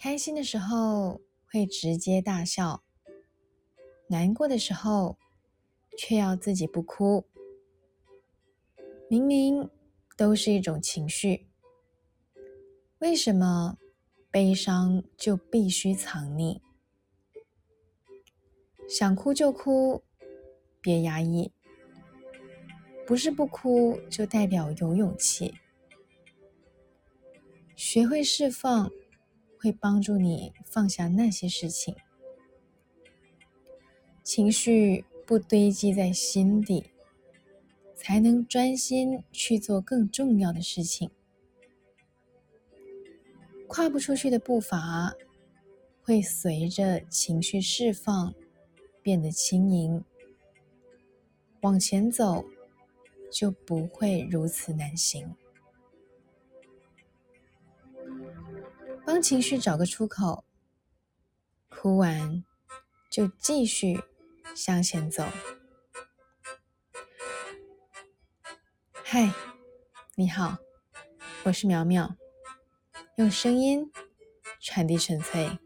开心的时候会直接大笑，难过的时候却要自己不哭。明明都是一种情绪，为什么悲伤就必须藏匿？想哭就哭，别压抑。不是不哭就代表有勇气。学会释放，会帮助你放下那些事情，情绪不堆积在心底，才能专心去做更重要的事情。跨不出去的步伐，会随着情绪释放变得轻盈，往前走就不会如此难行。帮情绪找个出口，哭完就继续向前走。嗨，你好，我是苗苗，用声音传递纯粹。